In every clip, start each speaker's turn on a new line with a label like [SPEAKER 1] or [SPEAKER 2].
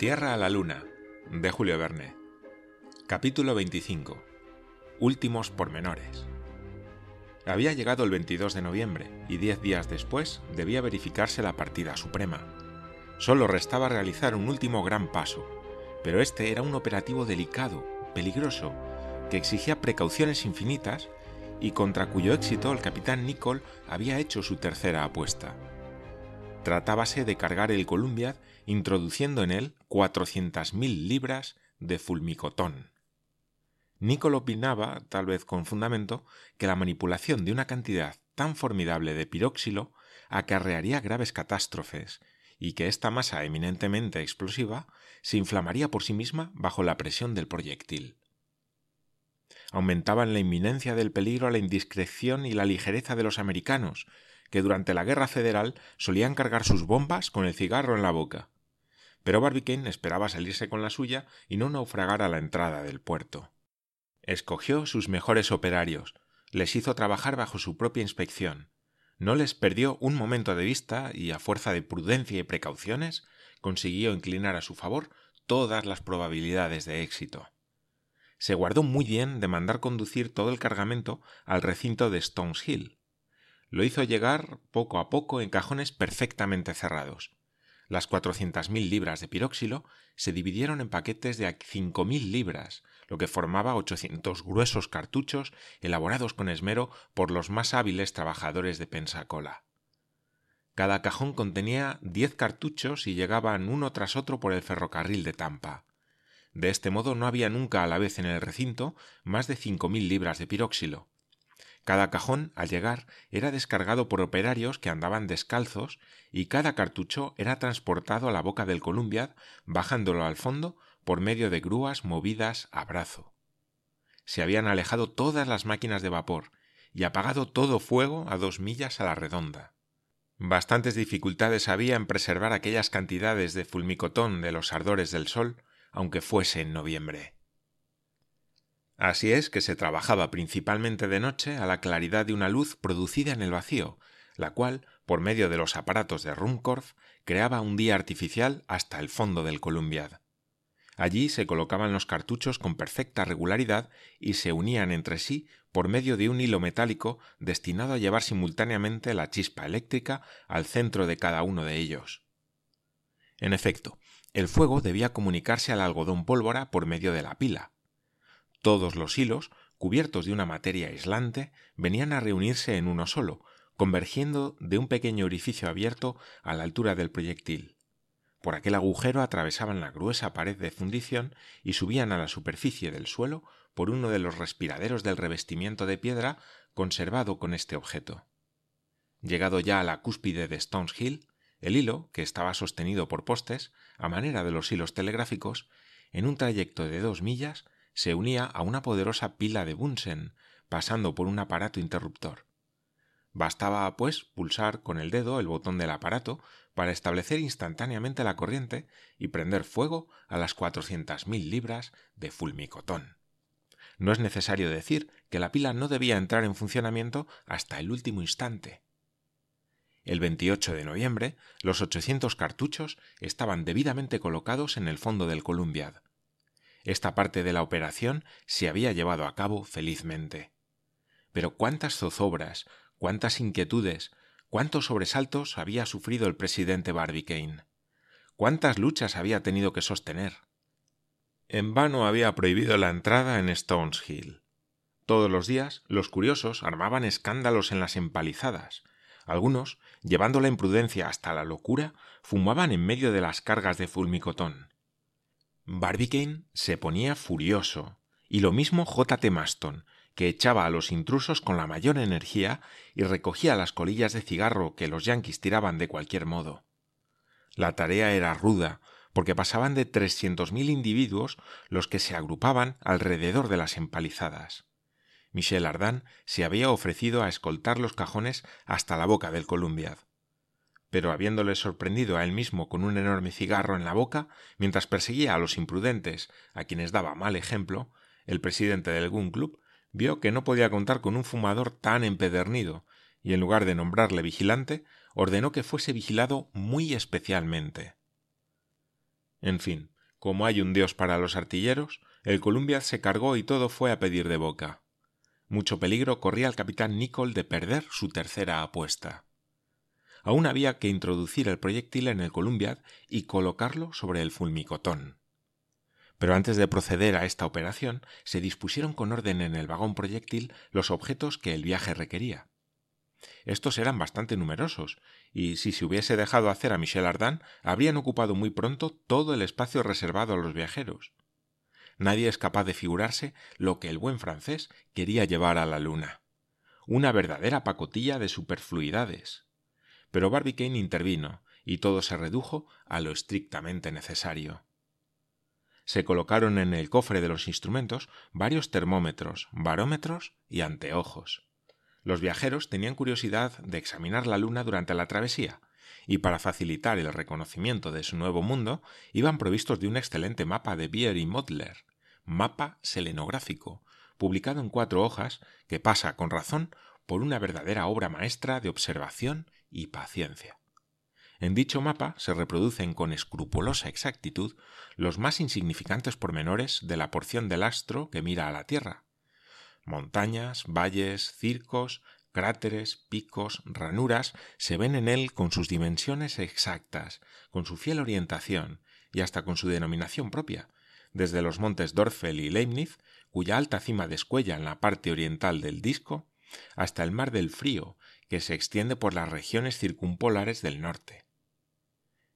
[SPEAKER 1] Tierra a la Luna, de Julio Verne. Capítulo 25. Últimos pormenores. Había llegado el 22 de noviembre y diez días después debía verificarse la partida suprema. Solo restaba realizar un último gran paso, pero este era un operativo delicado, peligroso, que exigía precauciones infinitas y contra cuyo éxito el capitán Nicol había hecho su tercera apuesta. Tratábase de cargar el Columbiad introduciendo en él 400.000 libras de fulmicotón. Nicol opinaba, tal vez con fundamento, que la manipulación de una cantidad tan formidable de piróxilo acarrearía graves catástrofes y que esta masa eminentemente explosiva se inflamaría por sí misma bajo la presión del proyectil. Aumentaban la inminencia del peligro la indiscreción y la ligereza de los americanos, que durante la Guerra Federal solían cargar sus bombas con el cigarro en la boca. Pero Barbicane esperaba salirse con la suya y no naufragar a la entrada del puerto. Escogió sus mejores operarios, les hizo trabajar bajo su propia inspección, no les perdió un momento de vista y a fuerza de prudencia y precauciones consiguió inclinar a su favor todas las probabilidades de éxito. Se guardó muy bien de mandar conducir todo el cargamento al recinto de Stones Hill, lo hizo llegar poco a poco en cajones perfectamente cerrados. Las cuatrocientas mil libras de piróxilo se dividieron en paquetes de cinco mil libras, lo que formaba ochocientos gruesos cartuchos elaborados con esmero por los más hábiles trabajadores de Pensacola. Cada cajón contenía diez cartuchos y llegaban uno tras otro por el ferrocarril de Tampa. De este modo no había nunca a la vez en el recinto más de cinco mil libras de piróxilo. Cada cajón, al llegar, era descargado por operarios que andaban descalzos y cada cartucho era transportado a la boca del Columbiad, bajándolo al fondo por medio de grúas movidas a brazo. Se habían alejado todas las máquinas de vapor y apagado todo fuego a dos millas a la redonda. Bastantes dificultades había en preservar aquellas cantidades de fulmicotón de los ardores del sol, aunque fuese en noviembre. Así es que se trabajaba principalmente de noche a la claridad de una luz producida en el vacío, la cual, por medio de los aparatos de Ruhmkorff, creaba un día artificial hasta el fondo del Columbiad. Allí se colocaban los cartuchos con perfecta regularidad y se unían entre sí por medio de un hilo metálico destinado a llevar simultáneamente la chispa eléctrica al centro de cada uno de ellos. En efecto, el fuego debía comunicarse al algodón pólvora por medio de la pila, todos los hilos, cubiertos de una materia aislante, venían a reunirse en uno solo, convergiendo de un pequeño orificio abierto a la altura del proyectil. Por aquel agujero atravesaban la gruesa pared de fundición y subían a la superficie del suelo por uno de los respiraderos del revestimiento de piedra conservado con este objeto. Llegado ya a la cúspide de Stones Hill, el hilo, que estaba sostenido por postes, a manera de los hilos telegráficos, en un trayecto de dos millas, se unía a una poderosa pila de Bunsen, pasando por un aparato interruptor. Bastaba, pues, pulsar con el dedo el botón del aparato para establecer instantáneamente la corriente y prender fuego a las cuatrocientas mil libras de fulmicotón. No es necesario decir que la pila no debía entrar en funcionamiento hasta el último instante. El 28 de noviembre, los 800 cartuchos estaban debidamente colocados en el fondo del Columbiad. Esta parte de la operación se había llevado a cabo felizmente. Pero cuántas zozobras, cuántas inquietudes, cuántos sobresaltos había sufrido el presidente Barbicane. Cuántas luchas había tenido que sostener. En vano había prohibido la entrada en Stones Hill. Todos los días los curiosos armaban escándalos en las empalizadas. Algunos, llevando la imprudencia hasta la locura, fumaban en medio de las cargas de fulmicotón. Barbicane se ponía furioso, y lo mismo J. T. Maston, que echaba a los intrusos con la mayor energía y recogía las colillas de cigarro que los yanquis tiraban de cualquier modo. La tarea era ruda, porque pasaban de trescientos mil individuos los que se agrupaban alrededor de las empalizadas. Michel Ardan se había ofrecido a escoltar los cajones hasta la boca del Columbiad pero habiéndole sorprendido a él mismo con un enorme cigarro en la boca, mientras perseguía a los imprudentes, a quienes daba mal ejemplo, el presidente del Gun Club vio que no podía contar con un fumador tan empedernido, y en lugar de nombrarle vigilante, ordenó que fuese vigilado muy especialmente. En fin, como hay un dios para los artilleros, el Columbia se cargó y todo fue a pedir de boca. Mucho peligro corría el capitán Nicol de perder su tercera apuesta. Aún había que introducir el proyectil en el Columbiad y colocarlo sobre el fulmicotón. Pero antes de proceder a esta operación, se dispusieron con orden en el vagón proyectil los objetos que el viaje requería. Estos eran bastante numerosos, y si se hubiese dejado hacer a Michel Ardan, habrían ocupado muy pronto todo el espacio reservado a los viajeros. Nadie es capaz de figurarse lo que el buen francés quería llevar a la luna. Una verdadera pacotilla de superfluidades. Pero Barbicane intervino, y todo se redujo a lo estrictamente necesario. Se colocaron en el cofre de los instrumentos varios termómetros, barómetros y anteojos. Los viajeros tenían curiosidad de examinar la Luna durante la travesía, y para facilitar el reconocimiento de su nuevo mundo, iban provistos de un excelente mapa de Bier y Modler, mapa selenográfico, publicado en cuatro hojas, que pasa, con razón, por una verdadera obra maestra de observación y paciencia. En dicho mapa se reproducen con escrupulosa exactitud los más insignificantes pormenores de la porción del astro que mira a la Tierra, Montañas, valles, circos, cráteres, picos, ranuras se ven en él con sus dimensiones exactas, con su fiel orientación y hasta con su denominación propia, desde los montes Dorfel y Leibniz, cuya alta cima descuella en la parte oriental del disco, hasta el mar del frío, que se extiende por las regiones circumpolares del norte.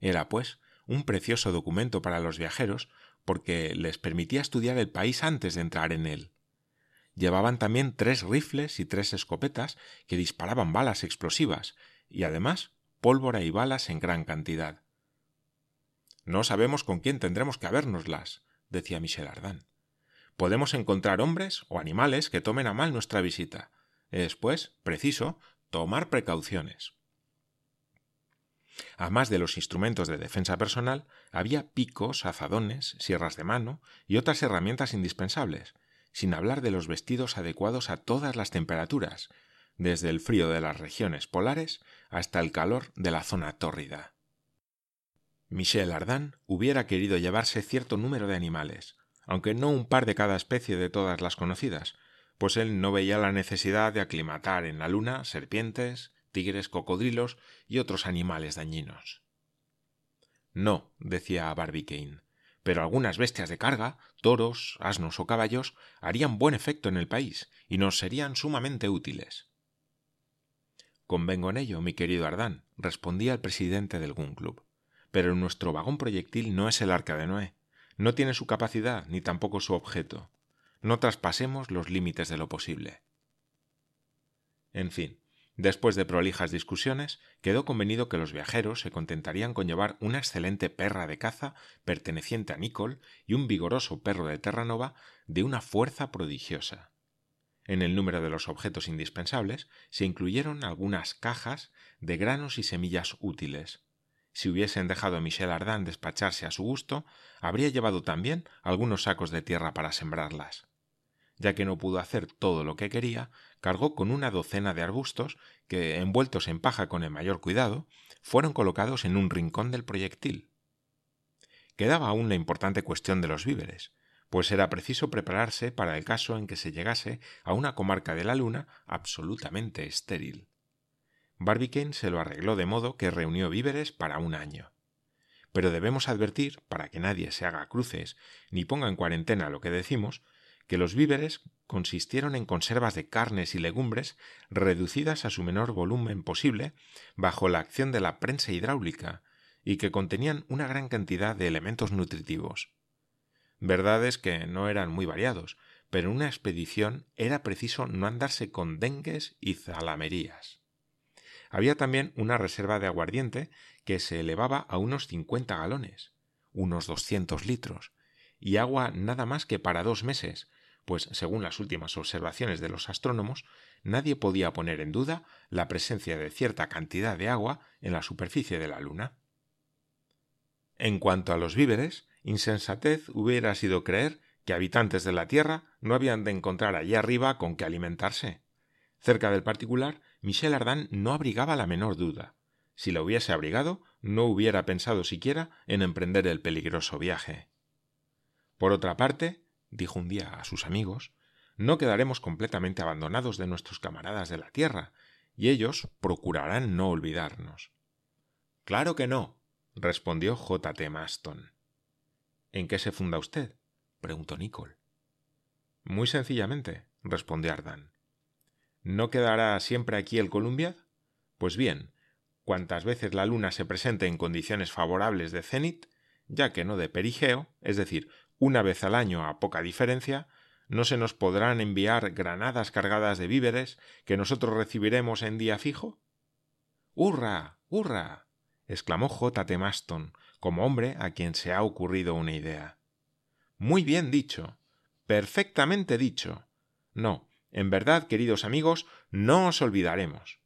[SPEAKER 1] Era, pues, un precioso documento para los viajeros porque les permitía estudiar el país antes de entrar en él, Llevaban también tres rifles y tres escopetas que disparaban balas explosivas y además pólvora y balas en gran cantidad. No sabemos con quién tendremos que habérnoslas, decía Michel Ardan. Podemos encontrar hombres o animales que tomen a mal nuestra visita. Es, pues, preciso tomar precauciones. Además de los instrumentos de defensa personal, había picos, azadones, sierras de mano y otras herramientas indispensables, sin hablar de los vestidos adecuados a todas las temperaturas, desde el frío de las regiones polares hasta el calor de la zona tórrida. Michel Ardan hubiera querido llevarse cierto número de animales, aunque no un par de cada especie de todas las conocidas, pues él no veía la necesidad de aclimatar en la luna serpientes, tigres, cocodrilos y otros animales dañinos. No, decía Barbicane, pero algunas bestias de carga, toros, asnos o caballos, harían buen efecto en el país y nos serían sumamente útiles. Convengo en ello, mi querido Ardán, respondía el presidente del Gun Club. Pero nuestro vagón proyectil no es el arca de Noé. No tiene su capacidad ni tampoco su objeto. No traspasemos los límites de lo posible. En fin, Después de prolijas discusiones, quedó convenido que los viajeros se contentarían con llevar una excelente perra de caza perteneciente a Nicol y un vigoroso perro de Terranova de una fuerza prodigiosa. En el número de los objetos indispensables se incluyeron algunas cajas de granos y semillas útiles. Si hubiesen dejado a Michel Ardan despacharse a su gusto, habría llevado también algunos sacos de tierra para sembrarlas. Ya que no pudo hacer todo lo que quería, cargó con una docena de arbustos que, envueltos en paja con el mayor cuidado, fueron colocados en un rincón del proyectil. Quedaba aún la importante cuestión de los víveres, pues era preciso prepararse para el caso en que se llegase a una comarca de la Luna absolutamente estéril. Barbicane se lo arregló de modo que reunió víveres para un año. Pero debemos advertir, para que nadie se haga cruces ni ponga en cuarentena lo que decimos, que los víveres consistieron en conservas de carnes y legumbres reducidas a su menor volumen posible bajo la acción de la prensa hidráulica y que contenían una gran cantidad de elementos nutritivos. Verdad es que no eran muy variados, pero en una expedición era preciso no andarse con dengues y zalamerías. Había también una reserva de aguardiente que se elevaba a unos cincuenta galones, unos doscientos litros, y agua nada más que para dos meses, pues según las últimas observaciones de los astrónomos, nadie podía poner en duda la presencia de cierta cantidad de agua en la superficie de la Luna. En cuanto a los víveres, insensatez hubiera sido creer que habitantes de la Tierra no habían de encontrar allí arriba con qué alimentarse. Cerca del particular, Michel Ardan no abrigaba la menor duda. Si lo hubiese abrigado, no hubiera pensado siquiera en emprender el peligroso viaje. Por otra parte, dijo un día a sus amigos, no quedaremos completamente abandonados de nuestros camaradas de la Tierra, y ellos procurarán no olvidarnos. Claro que no, respondió J. T. Maston. ¿En qué se funda usted? preguntó Nicole. Muy sencillamente, respondió Ardan. ¿No quedará siempre aquí el Columbia? Pues bien, cuantas veces la luna se presente en condiciones favorables de cenit, ya que no de perigeo, es decir, una vez al año a poca diferencia, no se nos podrán enviar granadas cargadas de víveres que nosotros recibiremos en día fijo? ¡Hurra! ¡Hurra! exclamó J. T. Maston, como hombre a quien se ha ocurrido una idea. Muy bien dicho. Perfectamente dicho. No, en verdad, queridos amigos, no os olvidaremos.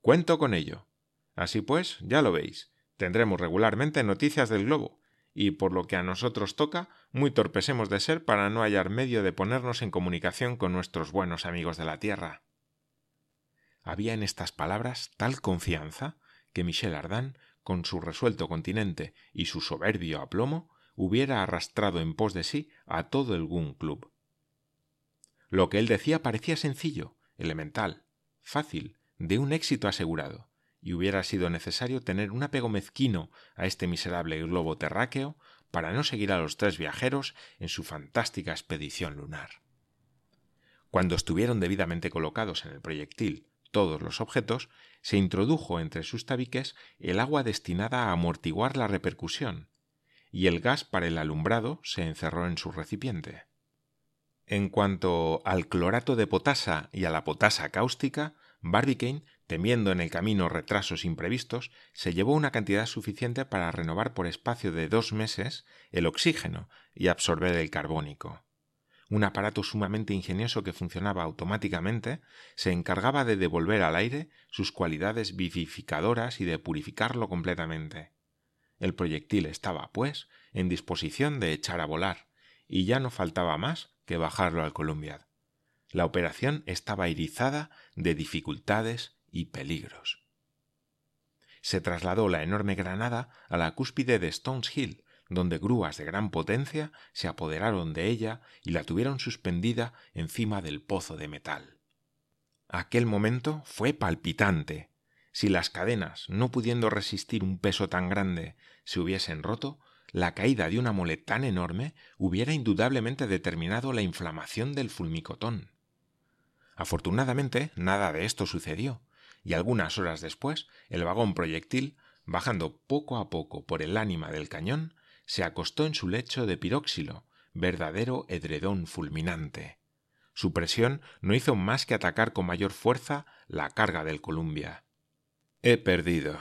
[SPEAKER 1] Cuento con ello. Así pues, ya lo veis, tendremos regularmente noticias del globo, y por lo que a nosotros toca, muy torpes hemos de ser para no hallar medio de ponernos en comunicación con nuestros buenos amigos de la Tierra. Había en estas palabras tal confianza que Michel Ardan, con su resuelto continente y su soberbio aplomo, hubiera arrastrado en pos de sí a todo el Gun Club. Lo que él decía parecía sencillo, elemental, fácil, de un éxito asegurado, y hubiera sido necesario tener un apego mezquino a este miserable globo terráqueo para no seguir a los tres viajeros en su fantástica expedición lunar. Cuando estuvieron debidamente colocados en el proyectil todos los objetos, se introdujo entre sus tabiques el agua destinada a amortiguar la repercusión, y el gas para el alumbrado se encerró en su recipiente. En cuanto al clorato de potasa y a la potasa cáustica, Barbicane temiendo en el camino retrasos imprevistos, se llevó una cantidad suficiente para renovar por espacio de dos meses el oxígeno y absorber el carbónico. Un aparato sumamente ingenioso que funcionaba automáticamente se encargaba de devolver al aire sus cualidades vivificadoras y de purificarlo completamente. El proyectil estaba, pues, en disposición de echar a volar, y ya no faltaba más que bajarlo al Columbia. La operación estaba irizada de dificultades y peligros. Se trasladó la enorme granada a la cúspide de Stones Hill, donde grúas de gran potencia se apoderaron de ella y la tuvieron suspendida encima del pozo de metal. Aquel momento fue palpitante. Si las cadenas, no pudiendo resistir un peso tan grande, se hubiesen roto, la caída de una mole tan enorme hubiera indudablemente determinado la inflamación del fulmicotón. Afortunadamente, nada de esto sucedió, y algunas horas después el vagón proyectil, bajando poco a poco por el ánima del cañón, se acostó en su lecho de piróxilo, verdadero edredón fulminante. Su presión no hizo más que atacar con mayor fuerza la carga del Columbia. He perdido,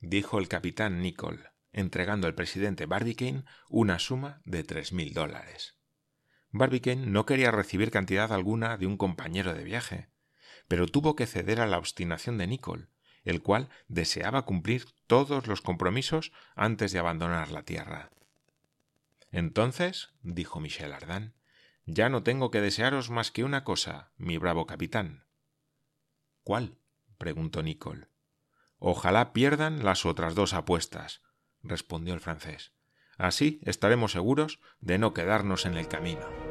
[SPEAKER 1] dijo el capitán Nicol, entregando al presidente Barbicane una suma de tres mil dólares. Barbicane no quería recibir cantidad alguna de un compañero de viaje, pero tuvo que ceder a la obstinación de Nicole, el cual deseaba cumplir todos los compromisos antes de abandonar la tierra. Entonces, dijo Michel Ardan, ya no tengo que desearos más que una cosa, mi bravo capitán. ¿Cuál? preguntó Nicole. Ojalá pierdan las otras dos apuestas, respondió el francés. Así estaremos seguros de no quedarnos en el camino.